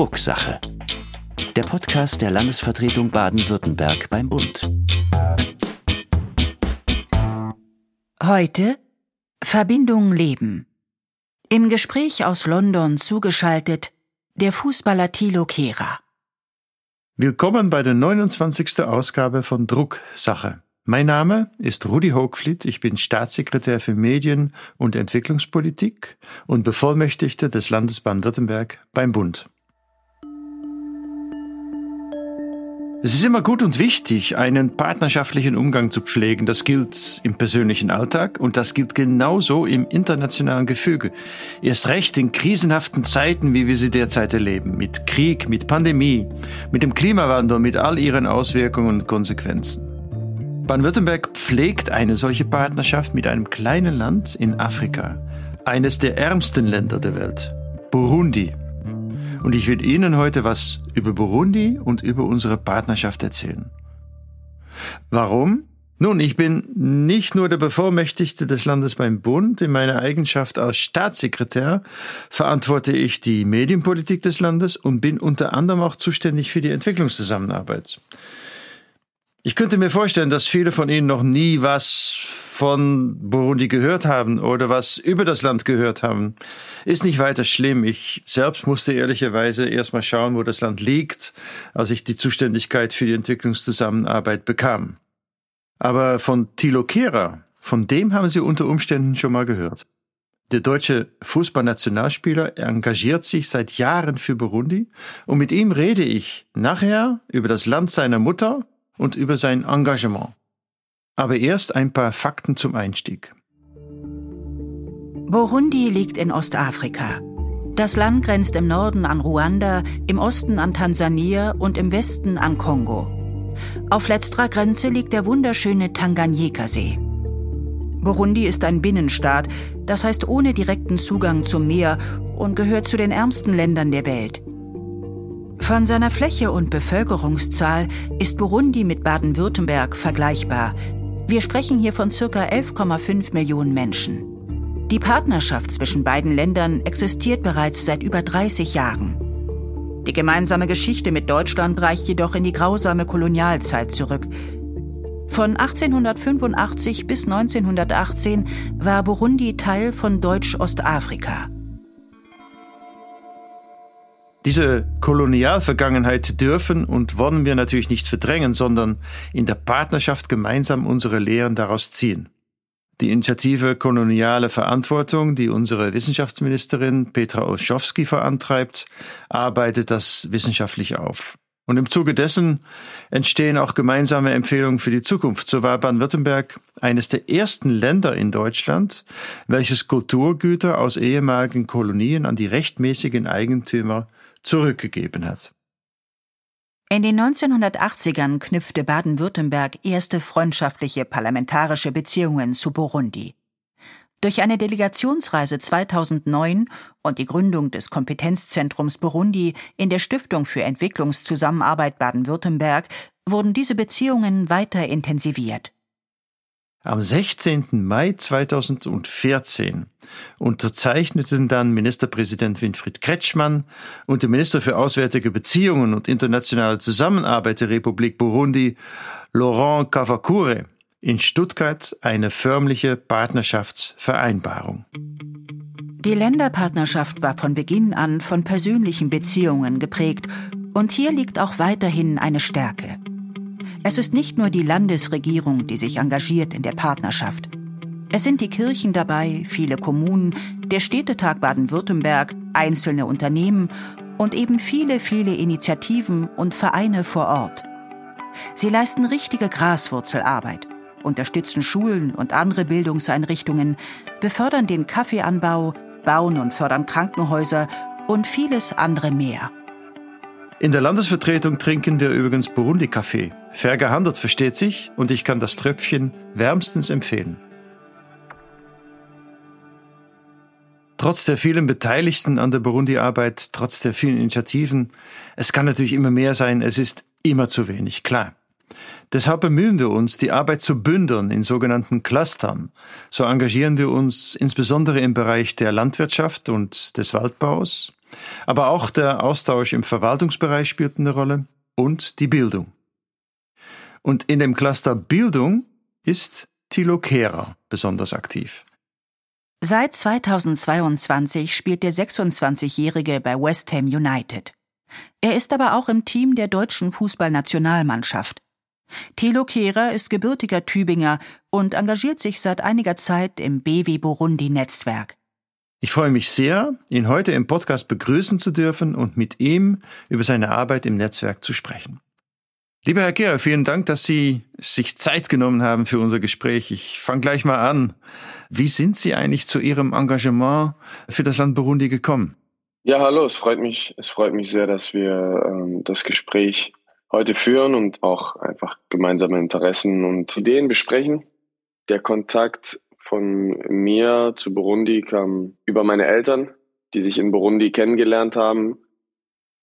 Drucksache. Der Podcast der Landesvertretung Baden-Württemberg beim Bund. Heute Verbindung Leben. Im Gespräch aus London zugeschaltet der Fußballer Thilo Kehrer. Willkommen bei der 29. Ausgabe von Drucksache. Mein Name ist Rudi Hochfliet, ich bin Staatssekretär für Medien und Entwicklungspolitik und Bevollmächtigter des Landes Baden-Württemberg beim Bund. Es ist immer gut und wichtig, einen partnerschaftlichen Umgang zu pflegen. Das gilt im persönlichen Alltag und das gilt genauso im internationalen Gefüge. Erst recht in krisenhaften Zeiten, wie wir sie derzeit erleben. Mit Krieg, mit Pandemie, mit dem Klimawandel, mit all ihren Auswirkungen und Konsequenzen. Baden-Württemberg pflegt eine solche Partnerschaft mit einem kleinen Land in Afrika, eines der ärmsten Länder der Welt, Burundi. Und ich will Ihnen heute was über Burundi und über unsere Partnerschaft erzählen. Warum? Nun, ich bin nicht nur der Bevollmächtigte des Landes beim Bund. In meiner Eigenschaft als Staatssekretär verantworte ich die Medienpolitik des Landes und bin unter anderem auch zuständig für die Entwicklungszusammenarbeit. Ich könnte mir vorstellen, dass viele von Ihnen noch nie was von Burundi gehört haben oder was über das Land gehört haben. Ist nicht weiter schlimm. Ich selbst musste ehrlicherweise erstmal schauen, wo das Land liegt, als ich die Zuständigkeit für die Entwicklungszusammenarbeit bekam. Aber von Thilo Kehrer, von dem haben Sie unter Umständen schon mal gehört. Der deutsche Fußballnationalspieler engagiert sich seit Jahren für Burundi und mit ihm rede ich nachher über das Land seiner Mutter und über sein Engagement. Aber erst ein paar Fakten zum Einstieg. Burundi liegt in Ostafrika. Das Land grenzt im Norden an Ruanda, im Osten an Tansania und im Westen an Kongo. Auf letzterer Grenze liegt der wunderschöne Tanganyika-See. Burundi ist ein Binnenstaat, das heißt ohne direkten Zugang zum Meer und gehört zu den ärmsten Ländern der Welt. Von seiner Fläche und Bevölkerungszahl ist Burundi mit Baden-Württemberg vergleichbar. Wir sprechen hier von ca. 11,5 Millionen Menschen. Die Partnerschaft zwischen beiden Ländern existiert bereits seit über 30 Jahren. Die gemeinsame Geschichte mit Deutschland reicht jedoch in die grausame Kolonialzeit zurück. Von 1885 bis 1918 war Burundi Teil von Deutsch-Ostafrika. Diese Kolonialvergangenheit dürfen und wollen wir natürlich nicht verdrängen, sondern in der Partnerschaft gemeinsam unsere Lehren daraus ziehen. Die Initiative Koloniale Verantwortung, die unsere Wissenschaftsministerin Petra Olschowski verantreibt, arbeitet das wissenschaftlich auf. Und im Zuge dessen entstehen auch gemeinsame Empfehlungen für die Zukunft. So war Baden-Württemberg eines der ersten Länder in Deutschland, welches Kulturgüter aus ehemaligen Kolonien an die rechtmäßigen Eigentümer zurückgegeben hat. In den 1980ern knüpfte Baden-Württemberg erste freundschaftliche parlamentarische Beziehungen zu Burundi. Durch eine Delegationsreise 2009 und die Gründung des Kompetenzzentrums Burundi in der Stiftung für Entwicklungszusammenarbeit Baden-Württemberg wurden diese Beziehungen weiter intensiviert. Am 16. Mai 2014 unterzeichneten dann Ministerpräsident Winfried Kretschmann und der Minister für Auswärtige Beziehungen und internationale Zusammenarbeit der Republik Burundi, Laurent Kavakure, in Stuttgart eine förmliche Partnerschaftsvereinbarung. Die Länderpartnerschaft war von Beginn an von persönlichen Beziehungen geprägt und hier liegt auch weiterhin eine Stärke. Es ist nicht nur die Landesregierung, die sich engagiert in der Partnerschaft. Es sind die Kirchen dabei, viele Kommunen, der Städtetag Baden-Württemberg, einzelne Unternehmen und eben viele, viele Initiativen und Vereine vor Ort. Sie leisten richtige Graswurzelarbeit, unterstützen Schulen und andere Bildungseinrichtungen, befördern den Kaffeeanbau, bauen und fördern Krankenhäuser und vieles andere mehr. In der Landesvertretung trinken wir übrigens Burundi-Kaffee. Fair gehandelt, versteht sich, und ich kann das Tröpfchen wärmstens empfehlen. Trotz der vielen Beteiligten an der Burundi-Arbeit, trotz der vielen Initiativen, es kann natürlich immer mehr sein, es ist immer zu wenig, klar. Deshalb bemühen wir uns, die Arbeit zu bündeln in sogenannten Clustern. So engagieren wir uns insbesondere im Bereich der Landwirtschaft und des Waldbaus, Aber auch der Austausch im Verwaltungsbereich spielt eine Rolle und die Bildung. Und in dem Cluster Bildung ist Thilo Kehrer besonders aktiv. Seit 2022 spielt der 26-Jährige bei West Ham United. Er ist aber auch im Team der deutschen Fußballnationalmannschaft. Thilo Kehrer ist gebürtiger Tübinger und engagiert sich seit einiger Zeit im BW Burundi Netzwerk. Ich freue mich sehr, ihn heute im Podcast begrüßen zu dürfen und mit ihm über seine Arbeit im Netzwerk zu sprechen. Lieber Herr Kehrer, vielen Dank, dass Sie sich Zeit genommen haben für unser Gespräch. Ich fange gleich mal an. Wie sind Sie eigentlich zu Ihrem Engagement für das Land Burundi gekommen? Ja, hallo, es freut mich, es freut mich sehr, dass wir ähm, das Gespräch heute führen und auch einfach gemeinsame Interessen und Ideen besprechen. Der Kontakt von mir zu Burundi kam über meine Eltern, die sich in Burundi kennengelernt haben.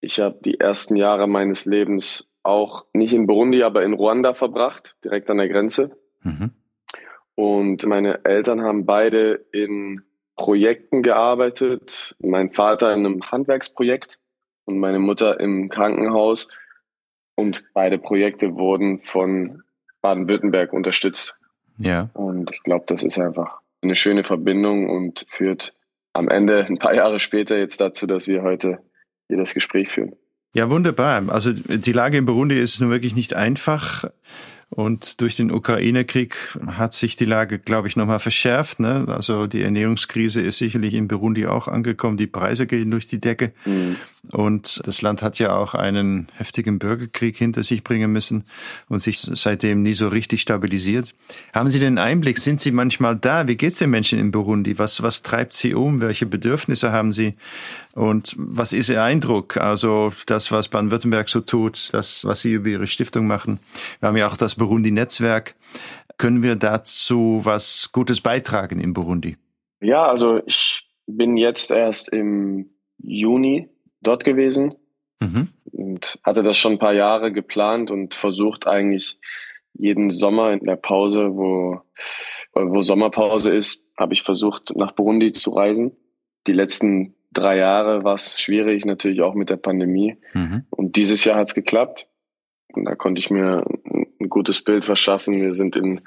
Ich habe die ersten Jahre meines Lebens auch nicht in Burundi, aber in Ruanda verbracht, direkt an der Grenze. Mhm. Und meine Eltern haben beide in Projekten gearbeitet. Mein Vater in einem Handwerksprojekt und meine Mutter im Krankenhaus. Und beide Projekte wurden von Baden-Württemberg unterstützt. Ja. Und ich glaube, das ist einfach eine schöne Verbindung und führt am Ende, ein paar Jahre später, jetzt dazu, dass wir heute hier das Gespräch führen. Ja, wunderbar. Also die Lage in Burundi ist nun wirklich nicht einfach. Und durch den Ukraine-Krieg hat sich die Lage, glaube ich, nochmal verschärft. Ne? Also die Ernährungskrise ist sicherlich in Burundi auch angekommen. Die Preise gehen durch die Decke. Mhm. Und das Land hat ja auch einen heftigen Bürgerkrieg hinter sich bringen müssen und sich seitdem nie so richtig stabilisiert. Haben Sie den Einblick? Sind Sie manchmal da? Wie geht's den Menschen in Burundi? Was, was treibt Sie um? Welche Bedürfnisse haben Sie? Und was ist Ihr Eindruck? Also das, was Baden-Württemberg so tut, das, was Sie über Ihre Stiftung machen. Wir haben ja auch das Burundi-Netzwerk. Können wir dazu was Gutes beitragen in Burundi? Ja, also ich bin jetzt erst im Juni dort gewesen mhm. und hatte das schon ein paar Jahre geplant und versucht eigentlich jeden Sommer in der Pause, wo, wo Sommerpause ist, habe ich versucht, nach Burundi zu reisen. Die letzten drei Jahre war es schwierig, natürlich auch mit der Pandemie. Mhm. Und dieses Jahr hat es geklappt. Und da konnte ich mir gutes Bild verschaffen. Wir sind in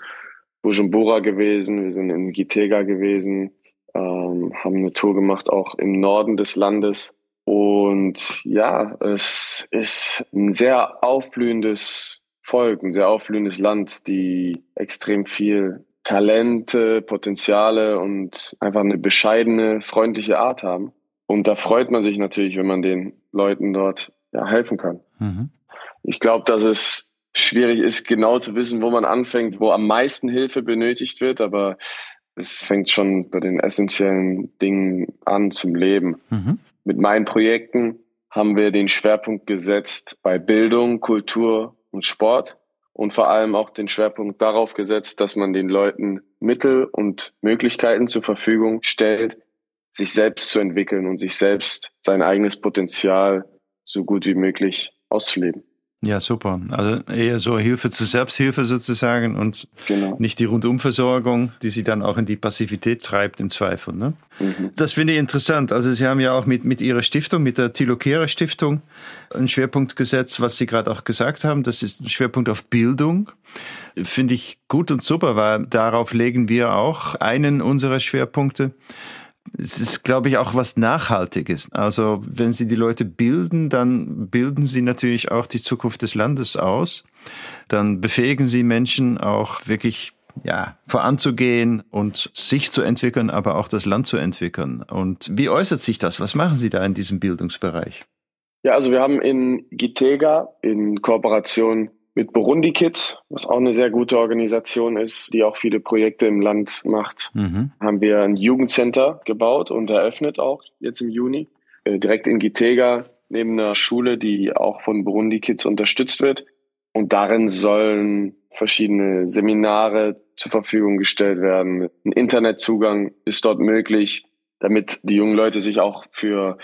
Bujumbura gewesen, wir sind in Gitega gewesen, ähm, haben eine Tour gemacht, auch im Norden des Landes. Und ja, es ist ein sehr aufblühendes Volk, ein sehr aufblühendes Land, die extrem viel Talente, Potenziale und einfach eine bescheidene, freundliche Art haben. Und da freut man sich natürlich, wenn man den Leuten dort ja, helfen kann. Mhm. Ich glaube, dass es schwierig ist, genau zu wissen, wo man anfängt, wo am meisten Hilfe benötigt wird, aber es fängt schon bei den essentiellen Dingen an zum Leben. Mhm. Mit meinen Projekten haben wir den Schwerpunkt gesetzt bei Bildung, Kultur und Sport und vor allem auch den Schwerpunkt darauf gesetzt, dass man den Leuten Mittel und Möglichkeiten zur Verfügung stellt, sich selbst zu entwickeln und sich selbst sein eigenes Potenzial so gut wie möglich auszuleben. Ja, super. Also eher so Hilfe zur Selbsthilfe sozusagen und genau. nicht die Rundumversorgung, die sie dann auch in die Passivität treibt im Zweifel. Ne? Mhm. Das finde ich interessant. Also Sie haben ja auch mit, mit Ihrer Stiftung, mit der Thilo Kehrer Stiftung, einen Schwerpunkt gesetzt, was Sie gerade auch gesagt haben. Das ist ein Schwerpunkt auf Bildung. Finde ich gut und super, weil darauf legen wir auch einen unserer Schwerpunkte es ist, glaube ich, auch was Nachhaltiges. Also wenn Sie die Leute bilden, dann bilden Sie natürlich auch die Zukunft des Landes aus. Dann befähigen Sie Menschen auch wirklich ja, voranzugehen und sich zu entwickeln, aber auch das Land zu entwickeln. Und wie äußert sich das? Was machen Sie da in diesem Bildungsbereich? Ja, also wir haben in Gitega in Kooperation mit Burundi Kids, was auch eine sehr gute Organisation ist, die auch viele Projekte im Land macht, mhm. haben wir ein Jugendcenter gebaut und eröffnet auch jetzt im Juni. Äh, direkt in Gitega, neben einer Schule, die auch von Burundi Kids unterstützt wird. Und darin sollen verschiedene Seminare zur Verfügung gestellt werden. Ein Internetzugang ist dort möglich, damit die jungen Leute sich auch für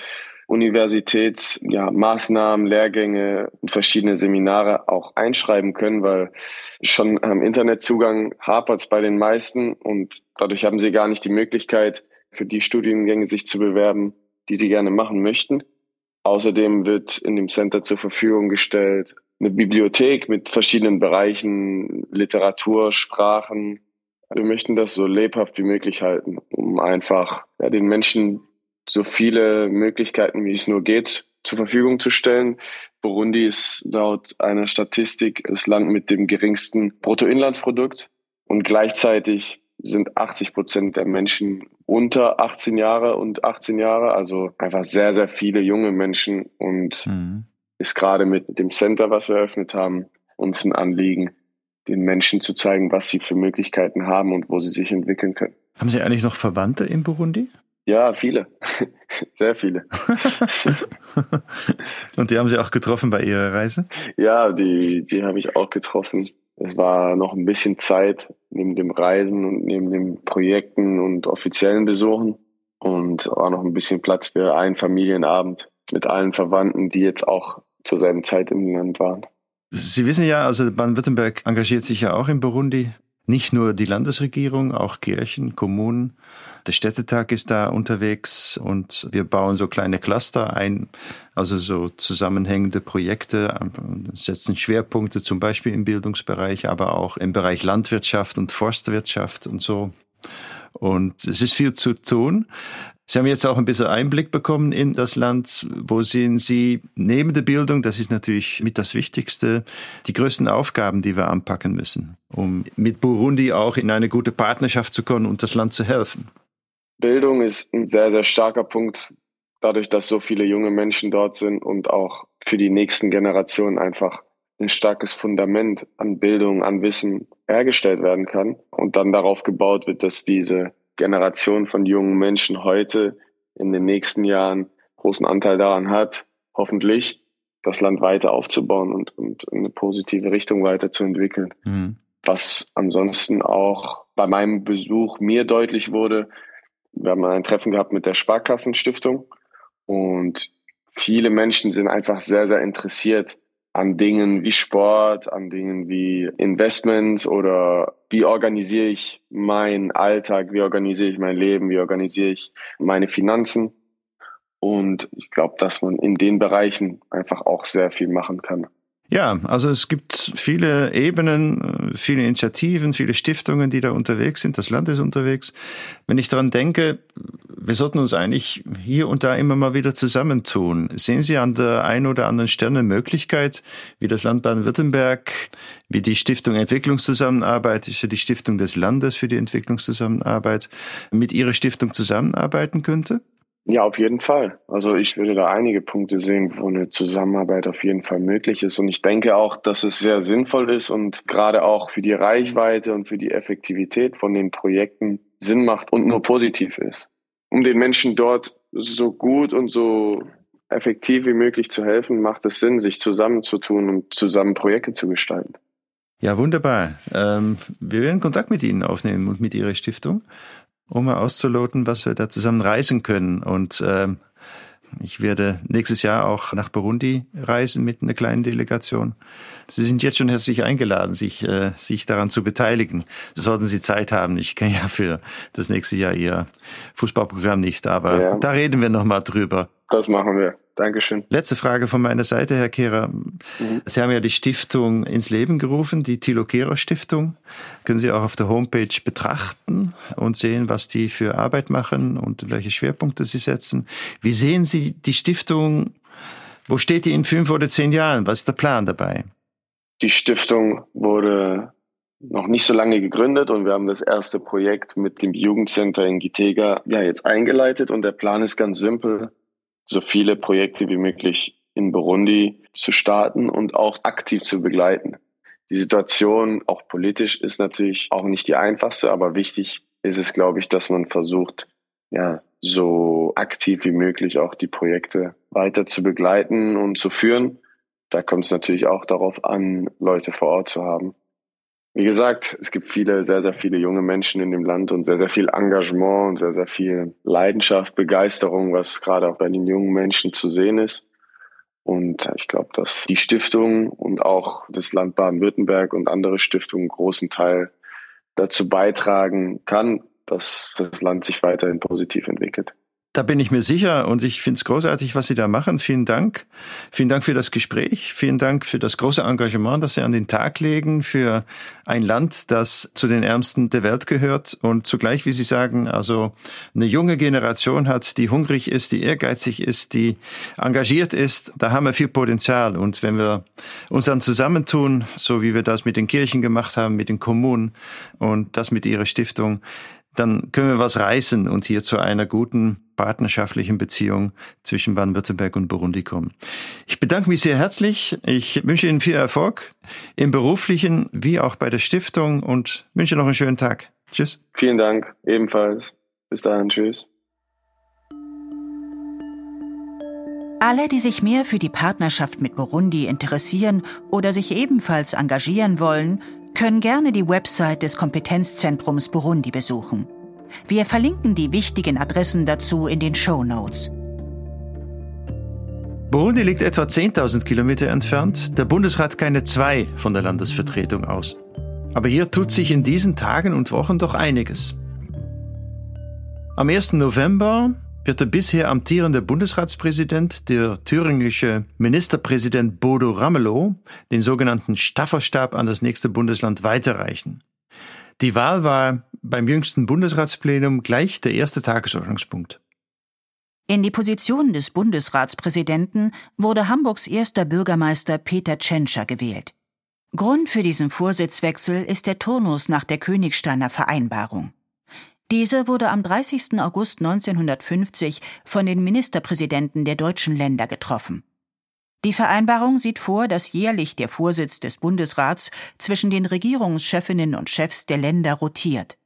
Universitätsmaßnahmen, ja, Lehrgänge und verschiedene Seminare auch einschreiben können, weil schon am Internetzugang hapert es bei den meisten und dadurch haben sie gar nicht die Möglichkeit, für die Studiengänge sich zu bewerben, die sie gerne machen möchten. Außerdem wird in dem Center zur Verfügung gestellt eine Bibliothek mit verschiedenen Bereichen, Literatur, Sprachen. Wir möchten das so lebhaft wie möglich halten, um einfach ja, den Menschen so viele Möglichkeiten, wie es nur geht, zur Verfügung zu stellen. Burundi ist laut einer Statistik das Land mit dem geringsten Bruttoinlandsprodukt und gleichzeitig sind 80 Prozent der Menschen unter 18 Jahre und 18 Jahre, also einfach sehr, sehr viele junge Menschen und mhm. ist gerade mit dem Center, was wir eröffnet haben, uns ein Anliegen, den Menschen zu zeigen, was sie für Möglichkeiten haben und wo sie sich entwickeln können. Haben Sie eigentlich noch Verwandte in Burundi? Ja, viele. Sehr viele. und die haben Sie auch getroffen bei Ihrer Reise? Ja, die, die habe ich auch getroffen. Es war noch ein bisschen Zeit neben dem Reisen und neben den Projekten und offiziellen Besuchen und war noch ein bisschen Platz für einen Familienabend mit allen Verwandten, die jetzt auch zur selben Zeit im Land waren. Sie wissen ja, also Baden-Württemberg engagiert sich ja auch in Burundi. Nicht nur die Landesregierung, auch Kirchen, Kommunen. Der Städtetag ist da unterwegs und wir bauen so kleine Cluster ein, also so zusammenhängende Projekte, setzen Schwerpunkte zum Beispiel im Bildungsbereich, aber auch im Bereich Landwirtschaft und Forstwirtschaft und so. Und es ist viel zu tun. Sie haben jetzt auch ein bisschen Einblick bekommen in das Land. Wo sehen Sie neben der Bildung, das ist natürlich mit das Wichtigste, die größten Aufgaben, die wir anpacken müssen, um mit Burundi auch in eine gute Partnerschaft zu kommen und das Land zu helfen? Bildung ist ein sehr, sehr starker Punkt, dadurch, dass so viele junge Menschen dort sind und auch für die nächsten Generationen einfach ein starkes Fundament an Bildung, an Wissen hergestellt werden kann und dann darauf gebaut wird, dass diese Generation von jungen Menschen heute in den nächsten Jahren großen Anteil daran hat, hoffentlich das Land weiter aufzubauen und, und in eine positive Richtung weiterzuentwickeln. Mhm. Was ansonsten auch bei meinem Besuch mir deutlich wurde, wir haben ein Treffen gehabt mit der Sparkassenstiftung und viele Menschen sind einfach sehr, sehr interessiert an Dingen wie Sport, an Dingen wie Investments oder wie organisiere ich meinen Alltag, wie organisiere ich mein Leben, wie organisiere ich meine Finanzen. Und ich glaube, dass man in den Bereichen einfach auch sehr viel machen kann. Ja, also es gibt viele Ebenen, viele Initiativen, viele Stiftungen, die da unterwegs sind. Das Land ist unterwegs. Wenn ich daran denke, wir sollten uns eigentlich hier und da immer mal wieder zusammentun. Sehen Sie an der einen oder anderen Stelle eine Möglichkeit, wie das Land Baden-Württemberg, wie die Stiftung Entwicklungszusammenarbeit, ist ja die Stiftung des Landes für die Entwicklungszusammenarbeit, mit Ihrer Stiftung zusammenarbeiten könnte? Ja, auf jeden Fall. Also ich würde da einige Punkte sehen, wo eine Zusammenarbeit auf jeden Fall möglich ist. Und ich denke auch, dass es sehr sinnvoll ist und gerade auch für die Reichweite und für die Effektivität von den Projekten Sinn macht und nur positiv ist. Um den Menschen dort so gut und so effektiv wie möglich zu helfen, macht es Sinn, sich zusammenzutun und zusammen Projekte zu gestalten. Ja, wunderbar. Ähm, wir werden Kontakt mit Ihnen aufnehmen und mit Ihrer Stiftung um mal auszuloten, was wir da zusammen reisen können. Und ähm, ich werde nächstes Jahr auch nach Burundi reisen mit einer kleinen Delegation. Sie sind jetzt schon herzlich eingeladen, sich, äh, sich daran zu beteiligen. Sollten Sie Zeit haben. Ich kenne ja für das nächste Jahr Ihr Fußballprogramm nicht, aber ja. da reden wir nochmal drüber. Das machen wir. Dankeschön. Letzte Frage von meiner Seite, Herr Kehrer. Mhm. Sie haben ja die Stiftung ins Leben gerufen, die Thilo Kehrer Stiftung. Können Sie auch auf der Homepage betrachten und sehen, was die für Arbeit machen und welche Schwerpunkte sie setzen. Wie sehen Sie die Stiftung? Wo steht die in fünf oder zehn Jahren? Was ist der Plan dabei? Die Stiftung wurde noch nicht so lange gegründet und wir haben das erste Projekt mit dem Jugendcenter in Gitega ja jetzt eingeleitet und der Plan ist ganz simpel so viele Projekte wie möglich in Burundi zu starten und auch aktiv zu begleiten. Die Situation, auch politisch, ist natürlich auch nicht die einfachste, aber wichtig ist es, glaube ich, dass man versucht, ja, so aktiv wie möglich auch die Projekte weiter zu begleiten und zu führen. Da kommt es natürlich auch darauf an, Leute vor Ort zu haben. Wie gesagt, es gibt viele, sehr, sehr viele junge Menschen in dem Land und sehr, sehr viel Engagement und sehr, sehr viel Leidenschaft, Begeisterung, was gerade auch bei den jungen Menschen zu sehen ist. Und ich glaube, dass die Stiftung und auch das Land Baden-Württemberg und andere Stiftungen einen großen Teil dazu beitragen kann, dass das Land sich weiterhin positiv entwickelt. Da bin ich mir sicher und ich finde es großartig, was Sie da machen. Vielen Dank. Vielen Dank für das Gespräch. Vielen Dank für das große Engagement, das Sie an den Tag legen für ein Land, das zu den Ärmsten der Welt gehört und zugleich, wie Sie sagen, also eine junge Generation hat, die hungrig ist, die ehrgeizig ist, die engagiert ist. Da haben wir viel Potenzial und wenn wir uns dann zusammentun, so wie wir das mit den Kirchen gemacht haben, mit den Kommunen und das mit Ihrer Stiftung, dann können wir was reißen und hier zu einer guten partnerschaftlichen Beziehung zwischen Baden-Württemberg und Burundi kommen. Ich bedanke mich sehr herzlich. Ich wünsche Ihnen viel Erfolg im beruflichen wie auch bei der Stiftung und wünsche noch einen schönen Tag. Tschüss. Vielen Dank. Ebenfalls. Bis dahin. Tschüss. Alle, die sich mehr für die Partnerschaft mit Burundi interessieren oder sich ebenfalls engagieren wollen, können gerne die Website des Kompetenzzentrums Burundi besuchen. Wir verlinken die wichtigen Adressen dazu in den Show Notes. Burundi liegt etwa 10.000 Kilometer entfernt. Der Bundesrat keine zwei von der Landesvertretung aus. Aber hier tut sich in diesen Tagen und Wochen doch einiges. Am 1. November wird der bisher amtierende Bundesratspräsident, der thüringische Ministerpräsident Bodo Ramelow, den sogenannten Stafferstab an das nächste Bundesland weiterreichen. Die Wahl war beim jüngsten Bundesratsplenum gleich der erste Tagesordnungspunkt. In die Position des Bundesratspräsidenten wurde Hamburgs erster Bürgermeister Peter Tschentscher gewählt. Grund für diesen Vorsitzwechsel ist der Turnus nach der Königsteiner Vereinbarung. Diese wurde am 30. August 1950 von den Ministerpräsidenten der deutschen Länder getroffen. Die Vereinbarung sieht vor, dass jährlich der Vorsitz des Bundesrats zwischen den Regierungschefinnen und Chefs der Länder rotiert.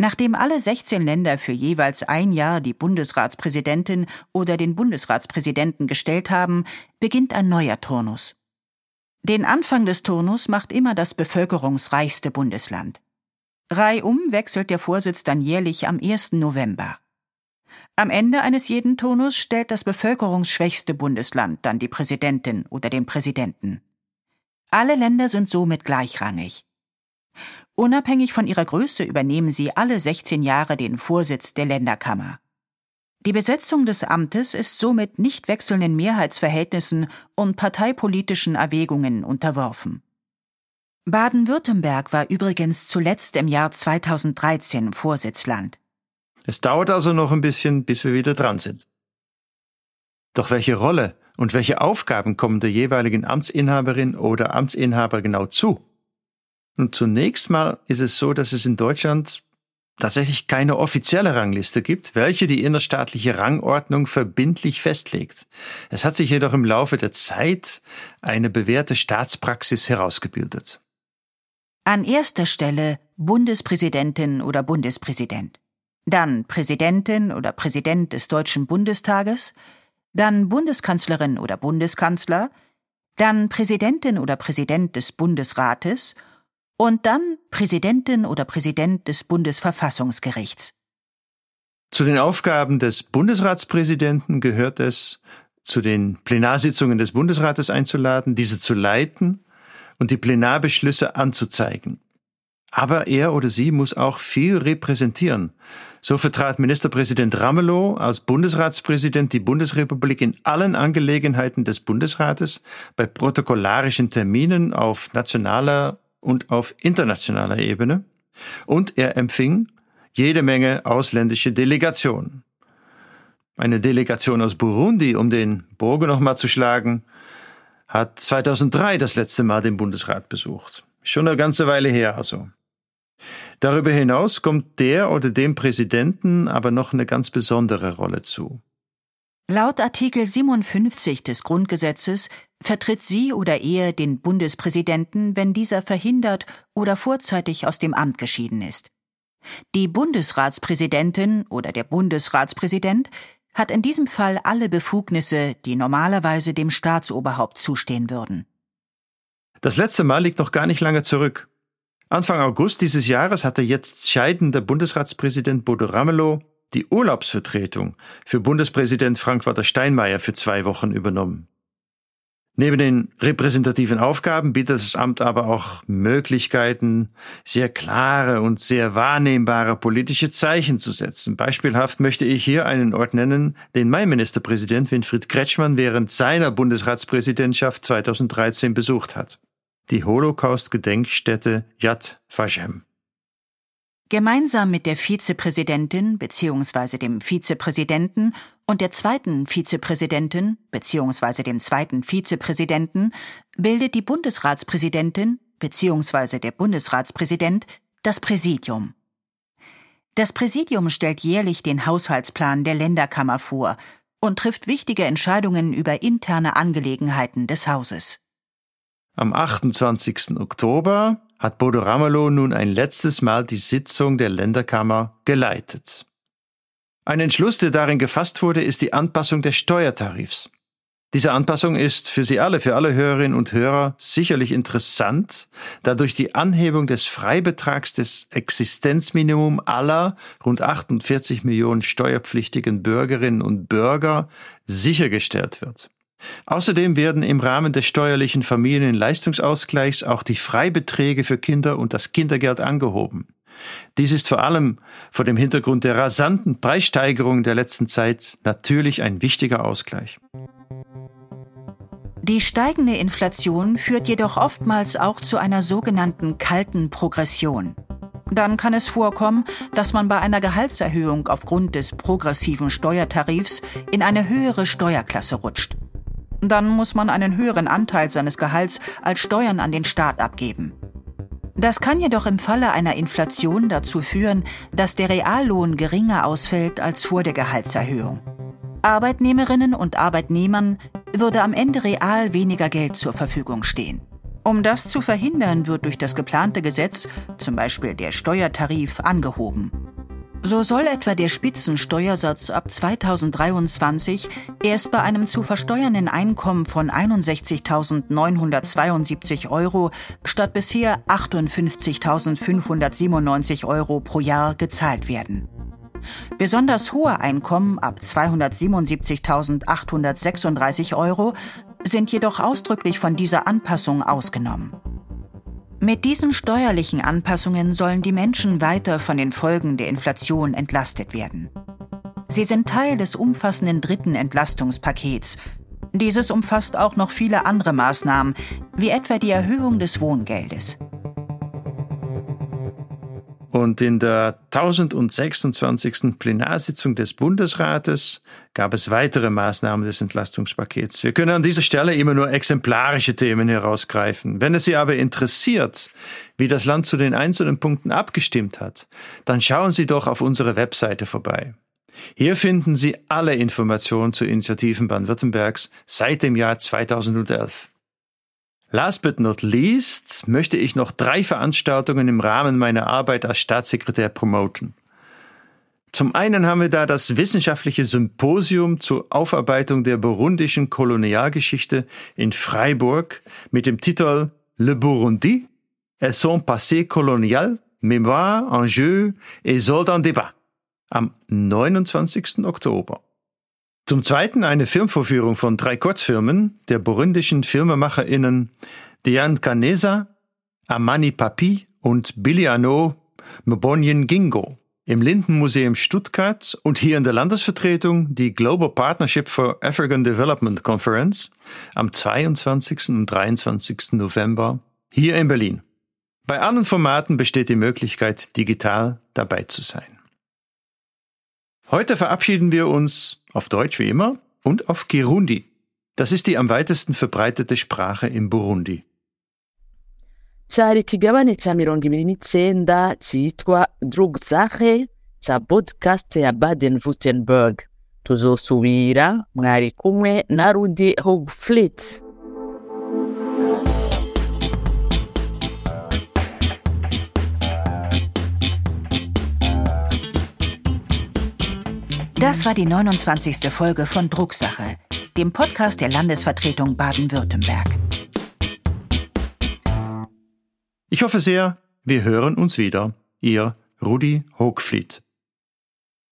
Nachdem alle 16 Länder für jeweils ein Jahr die Bundesratspräsidentin oder den Bundesratspräsidenten gestellt haben, beginnt ein neuer Turnus. Den Anfang des Turnus macht immer das bevölkerungsreichste Bundesland. Reihum wechselt der Vorsitz dann jährlich am 1. November. Am Ende eines jeden Turnus stellt das bevölkerungsschwächste Bundesland dann die Präsidentin oder den Präsidenten. Alle Länder sind somit gleichrangig. Unabhängig von ihrer Größe übernehmen sie alle 16 Jahre den Vorsitz der Länderkammer. Die Besetzung des Amtes ist somit nicht wechselnden Mehrheitsverhältnissen und parteipolitischen Erwägungen unterworfen. Baden-Württemberg war übrigens zuletzt im Jahr 2013 Vorsitzland. Es dauert also noch ein bisschen, bis wir wieder dran sind. Doch welche Rolle und welche Aufgaben kommen der jeweiligen Amtsinhaberin oder Amtsinhaber genau zu? Und zunächst mal ist es so, dass es in Deutschland tatsächlich keine offizielle Rangliste gibt, welche die innerstaatliche Rangordnung verbindlich festlegt. Es hat sich jedoch im Laufe der Zeit eine bewährte Staatspraxis herausgebildet. An erster Stelle Bundespräsidentin oder Bundespräsident, dann Präsidentin oder Präsident des Deutschen Bundestages, dann Bundeskanzlerin oder Bundeskanzler, dann Präsidentin oder Präsident des Bundesrates und dann Präsidentin oder Präsident des Bundesverfassungsgerichts. Zu den Aufgaben des Bundesratspräsidenten gehört es, zu den Plenarsitzungen des Bundesrates einzuladen, diese zu leiten und die Plenarbeschlüsse anzuzeigen. Aber er oder sie muss auch viel repräsentieren. So vertrat Ministerpräsident Ramelow als Bundesratspräsident die Bundesrepublik in allen Angelegenheiten des Bundesrates, bei protokollarischen Terminen auf nationaler und auf internationaler Ebene. Und er empfing jede Menge ausländische Delegationen. Eine Delegation aus Burundi, um den Bogen nochmal zu schlagen, hat 2003 das letzte Mal den Bundesrat besucht. Schon eine ganze Weile her also. Darüber hinaus kommt der oder dem Präsidenten aber noch eine ganz besondere Rolle zu. Laut Artikel 57 des Grundgesetzes vertritt sie oder er den Bundespräsidenten, wenn dieser verhindert oder vorzeitig aus dem Amt geschieden ist. Die Bundesratspräsidentin oder der Bundesratspräsident hat in diesem Fall alle Befugnisse, die normalerweise dem Staatsoberhaupt zustehen würden. Das letzte Mal liegt noch gar nicht lange zurück. Anfang August dieses Jahres hatte jetzt scheidender Bundesratspräsident Bodo Ramelow die Urlaubsvertretung für Bundespräsident Frank-Walter Steinmeier für zwei Wochen übernommen. Neben den repräsentativen Aufgaben bietet das Amt aber auch Möglichkeiten, sehr klare und sehr wahrnehmbare politische Zeichen zu setzen. Beispielhaft möchte ich hier einen Ort nennen, den mein Ministerpräsident Winfried Kretschmann während seiner Bundesratspräsidentschaft 2013 besucht hat. Die Holocaust-Gedenkstätte Yad Vashem. Gemeinsam mit der Vizepräsidentin bzw. dem Vizepräsidenten und der zweiten Vizepräsidentin bzw. dem zweiten Vizepräsidenten bildet die Bundesratspräsidentin bzw. der Bundesratspräsident das Präsidium. Das Präsidium stellt jährlich den Haushaltsplan der Länderkammer vor und trifft wichtige Entscheidungen über interne Angelegenheiten des Hauses. Am 28. Oktober hat Bodo Ramelow nun ein letztes Mal die Sitzung der Länderkammer geleitet. Ein Entschluss, der darin gefasst wurde, ist die Anpassung des Steuertarifs. Diese Anpassung ist für Sie alle, für alle Hörerinnen und Hörer sicherlich interessant, da durch die Anhebung des Freibetrags des Existenzminimum aller rund 48 Millionen steuerpflichtigen Bürgerinnen und Bürger sichergestellt wird. Außerdem werden im Rahmen des steuerlichen Familienleistungsausgleichs auch die Freibeträge für Kinder und das Kindergeld angehoben. Dies ist vor allem vor dem Hintergrund der rasanten Preissteigerung der letzten Zeit natürlich ein wichtiger Ausgleich. Die steigende Inflation führt jedoch oftmals auch zu einer sogenannten kalten Progression. Dann kann es vorkommen, dass man bei einer Gehaltserhöhung aufgrund des progressiven Steuertarifs in eine höhere Steuerklasse rutscht. Dann muss man einen höheren Anteil seines Gehalts als Steuern an den Staat abgeben. Das kann jedoch im Falle einer Inflation dazu führen, dass der Reallohn geringer ausfällt als vor der Gehaltserhöhung. Arbeitnehmerinnen und Arbeitnehmern würde am Ende real weniger Geld zur Verfügung stehen. Um das zu verhindern, wird durch das geplante Gesetz, zum Beispiel der Steuertarif, angehoben. So soll etwa der Spitzensteuersatz ab 2023 erst bei einem zu versteuernden Einkommen von 61.972 Euro statt bisher 58.597 Euro pro Jahr gezahlt werden. Besonders hohe Einkommen ab 277.836 Euro sind jedoch ausdrücklich von dieser Anpassung ausgenommen. Mit diesen steuerlichen Anpassungen sollen die Menschen weiter von den Folgen der Inflation entlastet werden. Sie sind Teil des umfassenden dritten Entlastungspakets. Dieses umfasst auch noch viele andere Maßnahmen, wie etwa die Erhöhung des Wohngeldes. Und in der 1026. Plenarsitzung des Bundesrates gab es weitere Maßnahmen des Entlastungspakets. Wir können an dieser Stelle immer nur exemplarische Themen herausgreifen. Wenn es Sie aber interessiert, wie das Land zu den einzelnen Punkten abgestimmt hat, dann schauen Sie doch auf unsere Webseite vorbei. Hier finden Sie alle Informationen zu Initiativen Baden-Württembergs seit dem Jahr 2011. Last but not least möchte ich noch drei Veranstaltungen im Rahmen meiner Arbeit als Staatssekretär promoten. Zum einen haben wir da das wissenschaftliche Symposium zur Aufarbeitung der burundischen Kolonialgeschichte in Freiburg mit dem Titel Le Burundi et son passé colonial, Mémoire, Enjeux et Sold en débat am 29. Oktober. Zum Zweiten eine Filmvorführung von drei Kurzfilmen der burundischen FilmemacherInnen Diane Kaneza, Amani Papi und Biliano Mbonyen Gingo im Lindenmuseum Stuttgart und hier in der Landesvertretung die Global Partnership for African Development Conference am 22. und 23. November hier in Berlin. Bei allen Formaten besteht die Möglichkeit, digital dabei zu sein. Heute verabschieden wir uns auf Deutsch wie immer und auf Kirundi. Das ist die am weitesten verbreitete Sprache in Burundi. cyari ikigabane cya mirongo ibiri n'icyenda cyitwa drugsache cya podcast ya baden württemberg tuzosubira mwari kumwe na rudi hogflit Das war die 29. Folge von Drucksache, dem Podcast der Landesvertretung Baden-Württemberg. Ich hoffe sehr, wir hören uns wieder. Ihr Rudi Hochfried.